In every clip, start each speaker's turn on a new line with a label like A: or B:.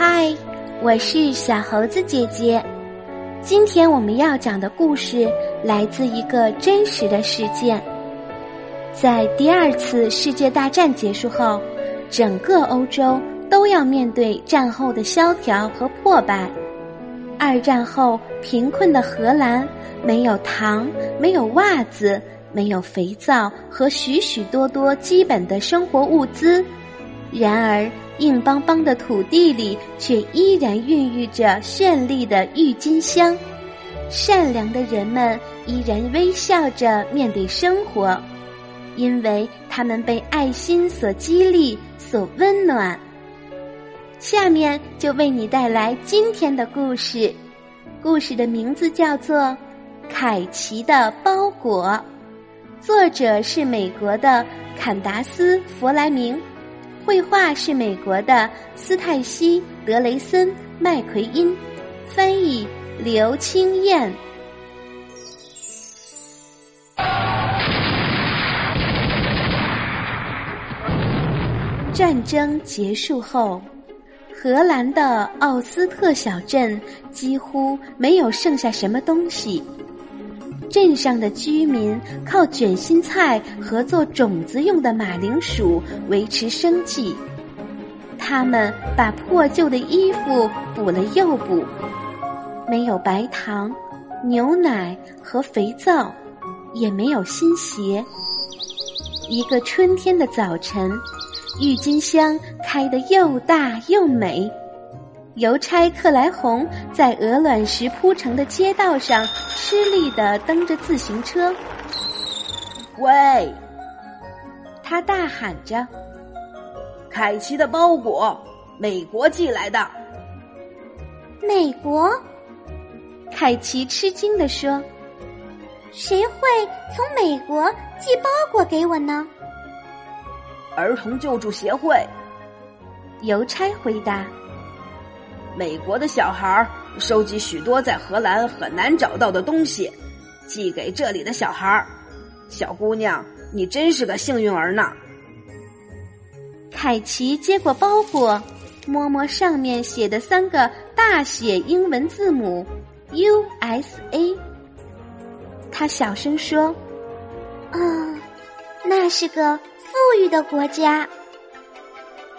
A: 嗨，我是小猴子姐姐。今天我们要讲的故事来自一个真实的事件。在第二次世界大战结束后，整个欧洲都要面对战后的萧条和破败。二战后，贫困的荷兰没有糖，没有袜子，没有肥皂和许许多多基本的生活物资。然而，硬邦邦的土地里却依然孕育着绚丽的郁金香。善良的人们依然微笑着面对生活，因为他们被爱心所激励、所温暖。下面就为你带来今天的故事，故事的名字叫做《凯奇的包裹》，作者是美国的坎达斯·弗莱明，绘画是美国的斯泰西·德雷森·麦奎因，翻译刘清燕。战争结束后。荷兰的奥斯特小镇几乎没有剩下什么东西。镇上的居民靠卷心菜和做种子用的马铃薯维持生计。他们把破旧的衣服补了又补，没有白糖、牛奶和肥皂，也没有新鞋。一个春天的早晨。郁金香开得又大又美，邮差克莱红在鹅卵石铺成的街道上吃力地蹬着自行车。
B: 喂！
A: 他大喊着：“
B: 凯奇的包裹，美国寄来的。”
C: 美国？
A: 凯奇吃惊地说：“
C: 谁会从美国寄包裹给我呢？”
B: 儿童救助协会，
A: 邮差回答：“
B: 美国的小孩收集许多在荷兰很难找到的东西，寄给这里的小孩。小姑娘，你真是个幸运儿呢。”
A: 凯奇接过包裹，摸摸上面写的三个大写英文字母 “U.S.A.”，他小声说：“
C: 啊，那是个。”富裕的国家，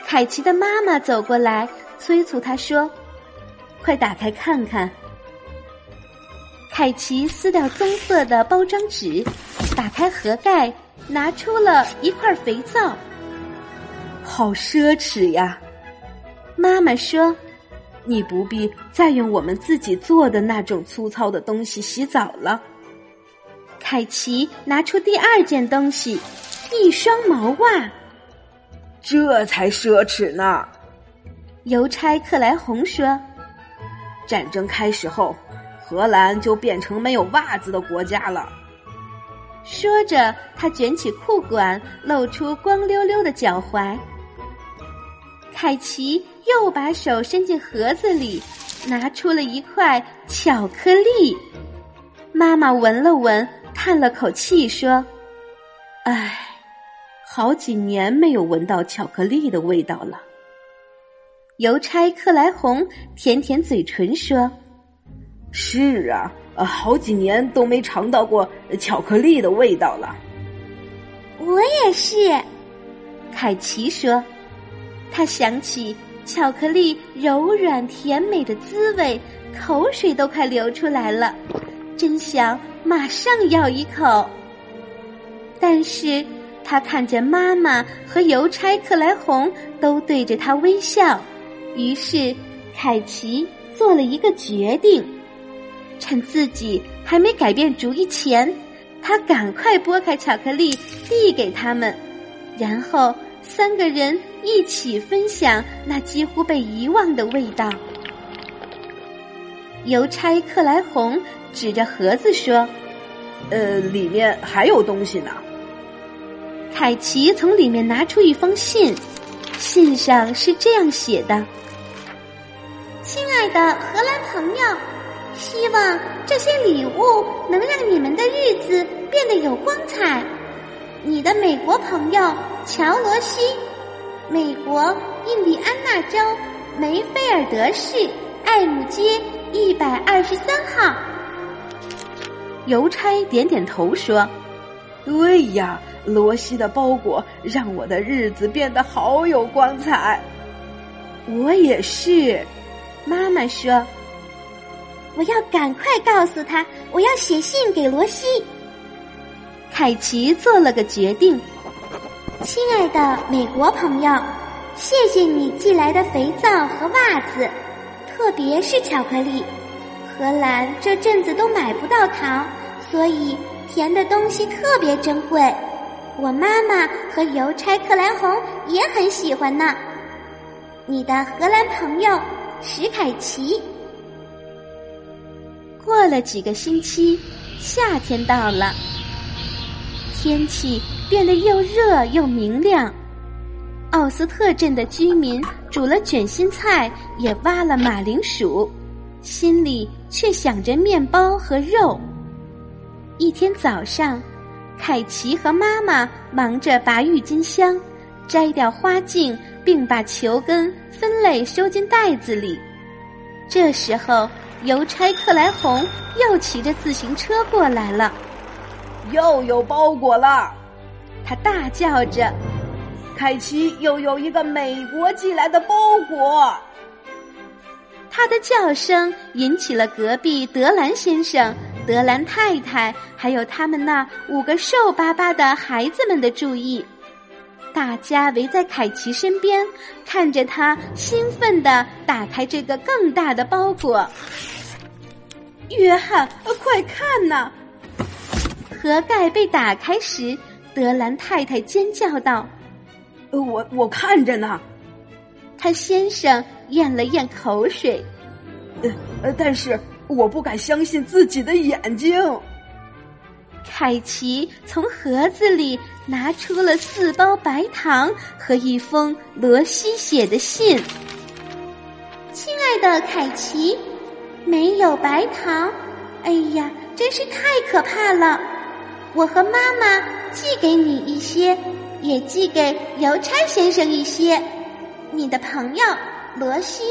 A: 凯奇的妈妈走过来催促他说：“快打开看看。”凯奇撕掉棕色的包装纸，打开盒盖，拿出了一块肥皂。
B: 好奢侈呀！
A: 妈妈说：“
B: 你不必再用我们自己做的那种粗糙的东西洗澡了。”
A: 凯奇拿出第二件东西。一双毛袜，
B: 这才奢侈呢。
A: 邮差克莱红说：“
B: 战争开始后，荷兰就变成没有袜子的国家了。”
A: 说着，他卷起裤管，露出光溜溜的脚踝。凯奇又把手伸进盒子里，拿出了一块巧克力。妈妈闻了闻，叹了口气说：“唉。”好几年没有闻到巧克力的味道了。邮差克莱红舔舔嘴唇说：“
B: 是啊，好几年都没尝到过巧克力的味道了。”
C: 我也是，
A: 凯奇说。他想起巧克力柔软甜美的滋味，口水都快流出来了，真想马上咬一口。但是。他看见妈妈和邮差克莱红都对着他微笑，于是凯奇做了一个决定：趁自己还没改变主意前，他赶快剥开巧克力递给他们，然后三个人一起分享那几乎被遗忘的味道。邮差克莱红指着盒子说：“
B: 呃，里面还有东西呢。”
A: 凯奇从里面拿出一封信，信上是这样写的：“
C: 亲爱的荷兰朋友，希望这些礼物能让你们的日子变得有光彩。你的美国朋友乔罗西，美国印第安纳州梅菲尔德市艾姆街一百二十三号。
A: 邮差点点头说：“
B: 对呀，罗西的包裹让我的日子变得好有光彩。”
A: 我也是，妈妈说：“
C: 我要赶快告诉他，我要写信给罗西。”
A: 凯奇做了个决定：“
C: 亲爱的美国朋友，谢谢你寄来的肥皂和袜子，特别是巧克力。荷兰这阵子都买不到糖。”所以甜的东西特别珍贵，我妈妈和邮差克莱红也很喜欢呢。你的荷兰朋友史凯奇。
A: 过了几个星期，夏天到了，天气变得又热又明亮。奥斯特镇的居民煮了卷心菜，也挖了马铃薯，心里却想着面包和肉。一天早上，凯奇和妈妈忙着拔郁金香，摘掉花茎，并把球根分类收进袋子里。这时候，邮差克莱红又骑着自行车过来了，
B: 又有包裹了，
A: 他大叫着：“
B: 凯奇又有一个美国寄来的包裹！”
A: 他的叫声引起了隔壁德兰先生。德兰太太还有他们那五个瘦巴巴的孩子们的注意，大家围在凯奇身边，看着他兴奋地打开这个更大的包裹。约翰，快看呐！盒盖被打开时，德兰太太尖叫道：“呃
B: 我我看着呢。”
A: 他先生咽了咽口水，
B: 呃呃，但是。我不敢相信自己的眼睛。
A: 凯奇从盒子里拿出了四包白糖和一封罗西写的信。
C: 亲爱的凯奇，没有白糖，哎呀，真是太可怕了！我和妈妈寄给你一些，也寄给邮差先生一些。你的朋友罗西。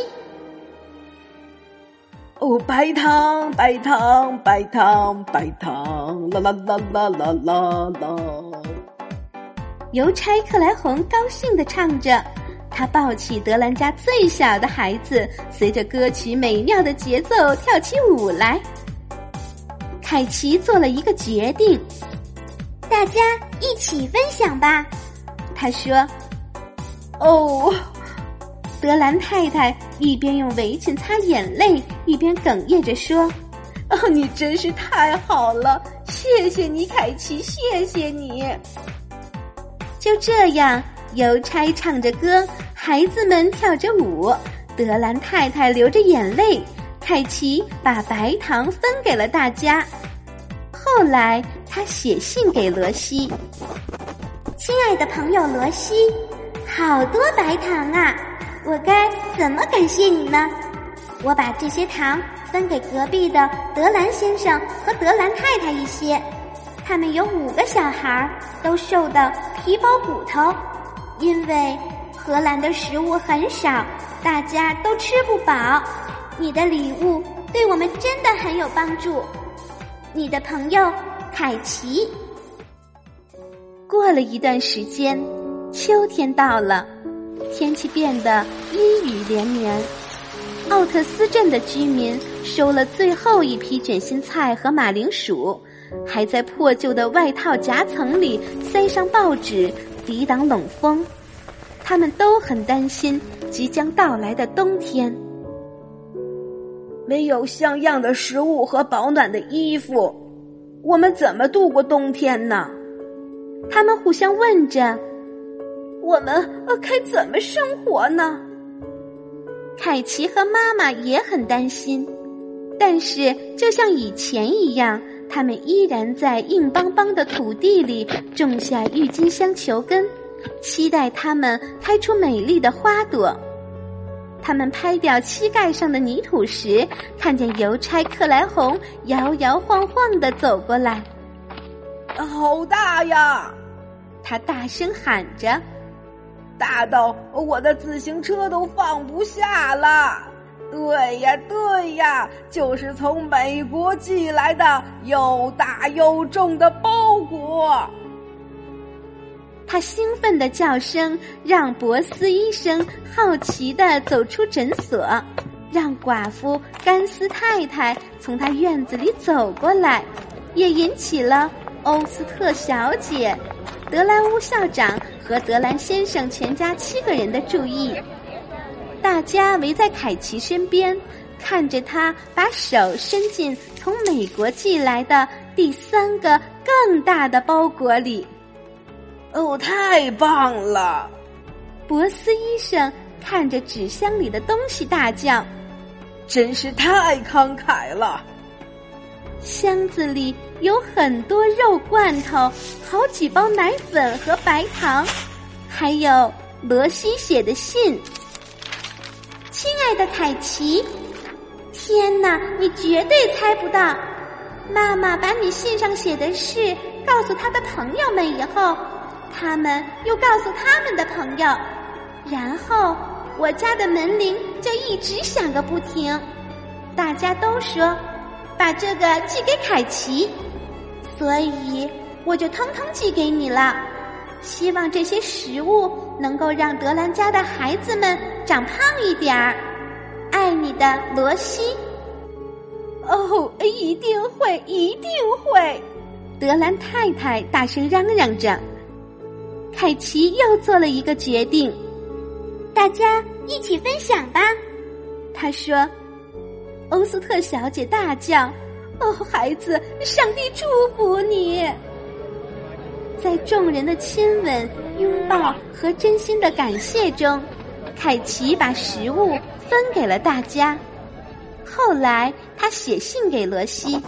B: 哦，白糖，白糖，白糖，白糖，啦啦啦啦啦啦啦！
A: 邮差克莱红高兴地唱着，他抱起德兰家最小的孩子，随着歌曲美妙的节奏跳起舞来。凯奇做了一个决定，
C: 大家一起分享吧。
A: 他说：“
B: 哦。”
A: 德兰太太一边用围裙擦眼泪，一边哽咽着说：“
B: 哦，你真是太好了，谢谢你，凯奇，谢谢你。”
A: 就这样，邮差唱着歌，孩子们跳着舞，德兰太太流着眼泪，凯奇把白糖分给了大家。后来，他写信给罗西：“
C: 亲爱的朋友罗西，好多白糖啊！”我该怎么感谢你呢？我把这些糖分给隔壁的德兰先生和德兰太太一些，他们有五个小孩，都瘦得皮包骨头，因为荷兰的食物很少，大家都吃不饱。你的礼物对我们真的很有帮助。你的朋友凯奇。
A: 过了一段时间，秋天到了。天气变得阴雨连绵，奥特斯镇的居民收了最后一批卷心菜和马铃薯，还在破旧的外套夹层里塞上报纸，抵挡冷风。他们都很担心即将到来的冬天。
B: 没有像样的食物和保暖的衣服，我们怎么度过冬天呢？
A: 他们互相问着。
B: 我们呃该怎么生活呢？
A: 凯奇和妈妈也很担心，但是就像以前一样，他们依然在硬邦邦的土地里种下郁金香球根，期待它们开出美丽的花朵。他们拍掉膝盖上的泥土时，看见邮差克莱红摇摇晃晃的走过来。
B: 好大呀！
A: 他大声喊着。
B: 大到我的自行车都放不下了。对呀，对呀，就是从美国寄来的又大又重的包裹。
A: 他兴奋的叫声让博斯医生好奇的走出诊所，让寡妇甘斯太太从他院子里走过来，也引起了欧斯特小姐、德兰乌校长和德兰先生全家七个人的注意。大家围在凯奇身边，看着他把手伸进从美国寄来的第三个更大的包裹里。
B: 哦，太棒了！
A: 博斯医生看着纸箱里的东西大叫：“
B: 真是太慷慨了！”
A: 箱子里有很多肉罐头，好几包奶粉和白糖，还有罗西写的信。
C: 亲爱的凯奇，天哪，你绝对猜不到！妈妈把你信上写的事告诉他的朋友们以后，他们又告诉他们的朋友，然后我家的门铃就一直响个不停。大家都说把这个寄给凯奇，所以我就通通寄给你了。希望这些食物能够让德兰家的孩子们长胖一点儿。爱你的罗西。
A: 哦，一定会，一定会！德兰太太大声嚷嚷着。凯奇又做了一个决定，
C: 大家一起分享吧。
A: 他说：“欧斯特小姐大叫，哦，孩子，上帝祝福你！”在众人的亲吻、拥抱和真心的感谢中，凯奇把食物分给了大家。后来，他写信给罗西：“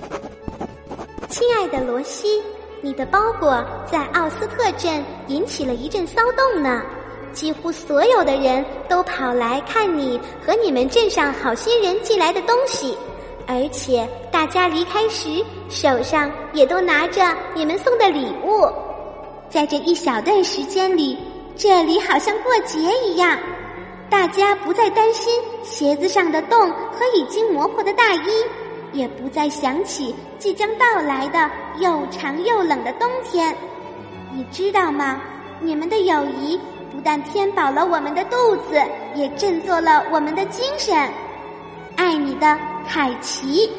C: 亲爱的罗西，你的包裹在奥斯特镇引起了一阵骚动呢。几乎所有的人都跑来看你和你们镇上好心人寄来的东西，而且大家离开时手上也都拿着你们送的礼物。”在这一小段时间里，这里好像过节一样，大家不再担心鞋子上的洞和已经磨破的大衣，也不再想起即将到来的又长又冷的冬天。你知道吗？你们的友谊不但填饱了我们的肚子，也振作了我们的精神。爱你的凯奇。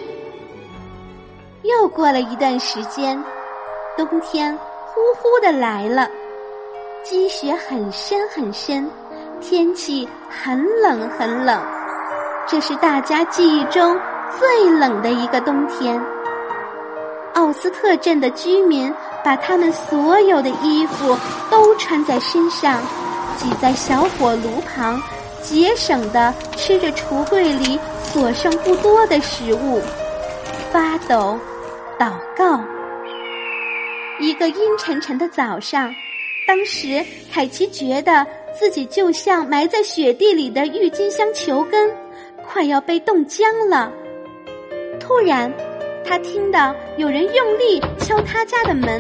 A: 又过了一段时间，冬天。呼呼的来了，积雪很深很深，天气很冷很冷，这是大家记忆中最冷的一个冬天。奥斯特镇的居民把他们所有的衣服都穿在身上，挤在小火炉旁，节省的吃着橱柜里所剩不多的食物，发抖，祷告。一个阴沉沉的早上，当时凯奇觉得自己就像埋在雪地里的郁金香球根，快要被冻僵了。突然，他听到有人用力敲他家的门。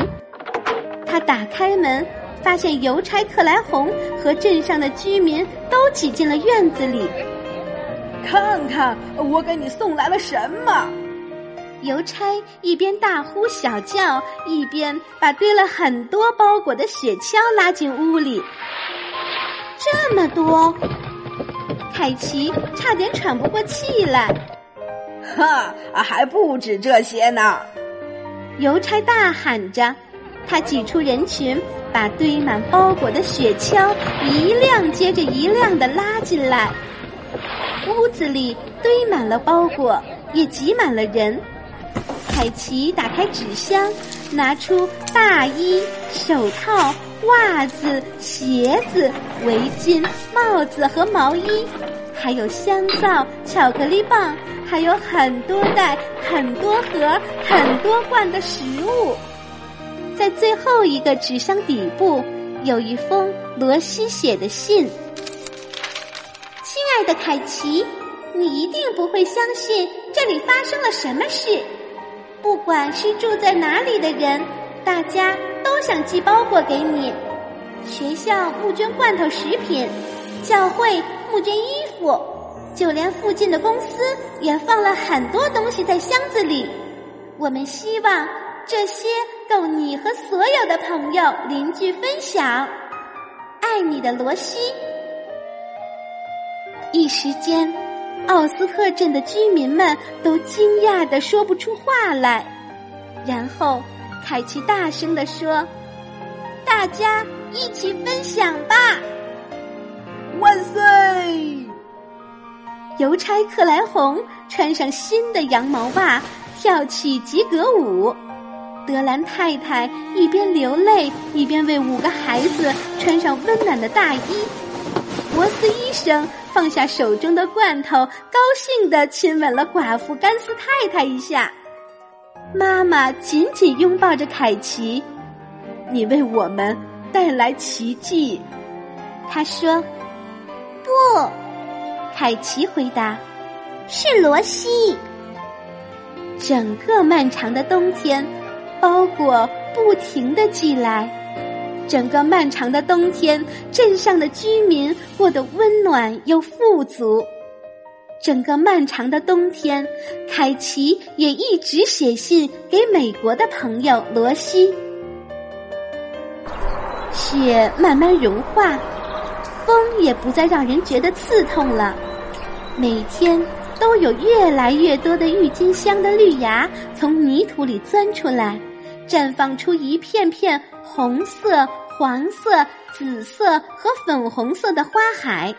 A: 他打开门，发现邮差克莱红和镇上的居民都挤进了院子里。
B: 看看我给你送来了什么！
A: 邮差一边大呼小叫，一边把堆了很多包裹的雪橇拉进屋里。这么多，凯奇差点喘不过气来。
B: 哈，还不止这些呢！
A: 邮差大喊着，他挤出人群，把堆满包裹的雪橇一辆接着一辆的拉进来。屋子里堆满了包裹，也挤满了人。凯奇打开纸箱，拿出大衣、手套、袜子、鞋子、围巾、帽子和毛衣，还有香皂、巧克力棒，还有很多袋、很多盒、很多罐的食物。在最后一个纸箱底部，有一封罗西写的信：“
C: 亲爱的凯奇，你一定不会相信这里发生了什么事。”不管是住在哪里的人，大家都想寄包裹给你。
A: 学校募捐罐头食品，教会募捐衣服，就连附近的公司也放了很多东西在箱子里。我们希望这些够你和所有的朋友、邻居分享。爱你的罗西。一时间，奥斯特镇的居民们都惊讶的说不出话来。然后，凯奇大声地说：“大家一起分享吧！”
B: 万岁！
A: 邮差克莱红穿上新的羊毛袜，跳起吉格舞。德兰太太一边流泪，一边为五个孩子穿上温暖的大衣。博斯医生放下手中的罐头，高兴地亲吻了寡妇甘斯太太一下。妈妈紧紧拥抱着凯奇：“你为我们带来奇迹。”他说：“不。”凯奇回答：“是罗西。”整个漫长的冬天。包裹不停的寄来，整个漫长的冬天，镇上的居民过得温暖又富足。整个漫长的冬天，凯奇也一直写信给美国的朋友罗西。雪慢慢融化，风也不再让人觉得刺痛了。每天都有越来越多的郁金香的绿芽从泥土里钻出来。绽放出一片片红色、黄色、紫色和粉红色的花海。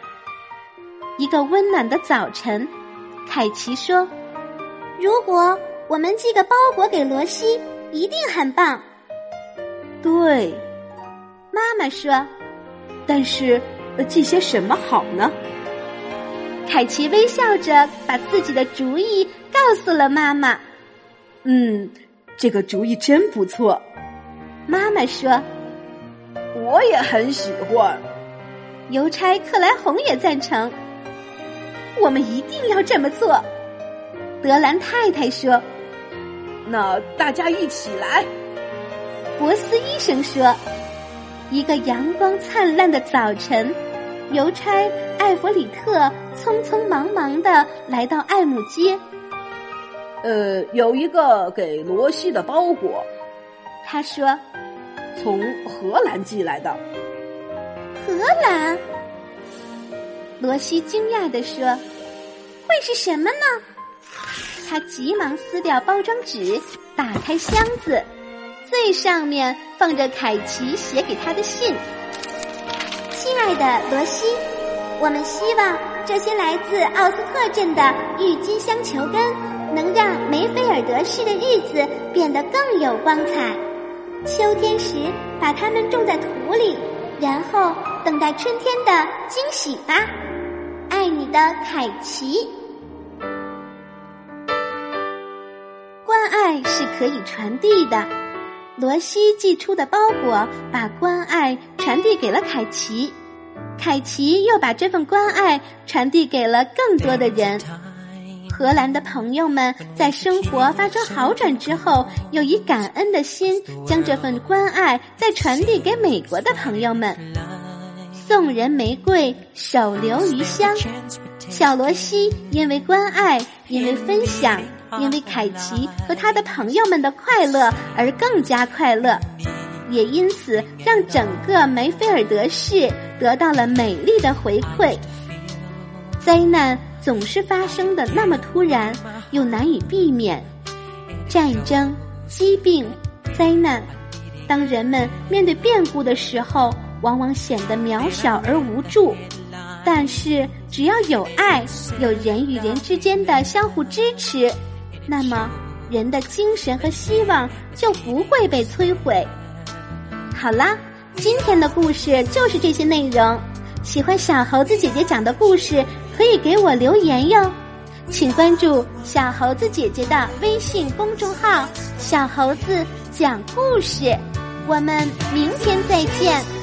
A: 一个温暖的早晨，凯奇说：“如果我们寄个包裹给罗西，一定很棒。”
B: 对，
A: 妈妈说：“
B: 但是寄些什么好呢？”
A: 凯奇微笑着把自己的主意告诉了妈妈。
B: 嗯。这个主意真不错，
A: 妈妈说：“
B: 我也很喜欢。”
A: 邮差克莱红也赞成。我们一定要这么做，德兰太太说：“
B: 那大家一起来。”
A: 博斯医生说：“一个阳光灿烂的早晨，邮差艾弗里特匆匆忙忙的来到艾姆街。”
B: 呃，有一个给罗西的包裹，
A: 他说，
B: 从荷兰寄来的。
A: 荷兰？罗西惊讶地说：“会是什么呢？”他急忙撕掉包装纸，打开箱子，最上面放着凯奇写给他的信：“亲爱的罗西，我们希望这些来自奥斯特镇的郁金香球根。”能让梅菲尔德市的日子变得更有光彩。秋天时，把它们种在土里，然后等待春天的惊喜吧。爱你的凯奇。关爱是可以传递的。罗西寄出的包裹把关爱传递给了凯奇，凯奇又把这份关爱传递给了更多的人。荷兰的朋友们在生活发生好转之后，又以感恩的心将这份关爱再传递给美国的朋友们。送人玫瑰，手留余香。小罗西因为关爱，因为分享，因为凯奇和他的朋友们的快乐而更加快乐，也因此让整个梅菲尔德市得到了美丽的回馈。灾难。总是发生的那么突然，又难以避免。战争、疾病、灾难，当人们面对变故的时候，往往显得渺小而无助。但是，只要有爱，有人与人之间的相互支持，那么人的精神和希望就不会被摧毁。好啦，今天的故事就是这些内容。喜欢小猴子姐姐讲的故事。可以给我留言哟，请关注小猴子姐姐的微信公众号“小猴子讲故事”，我们明天再见。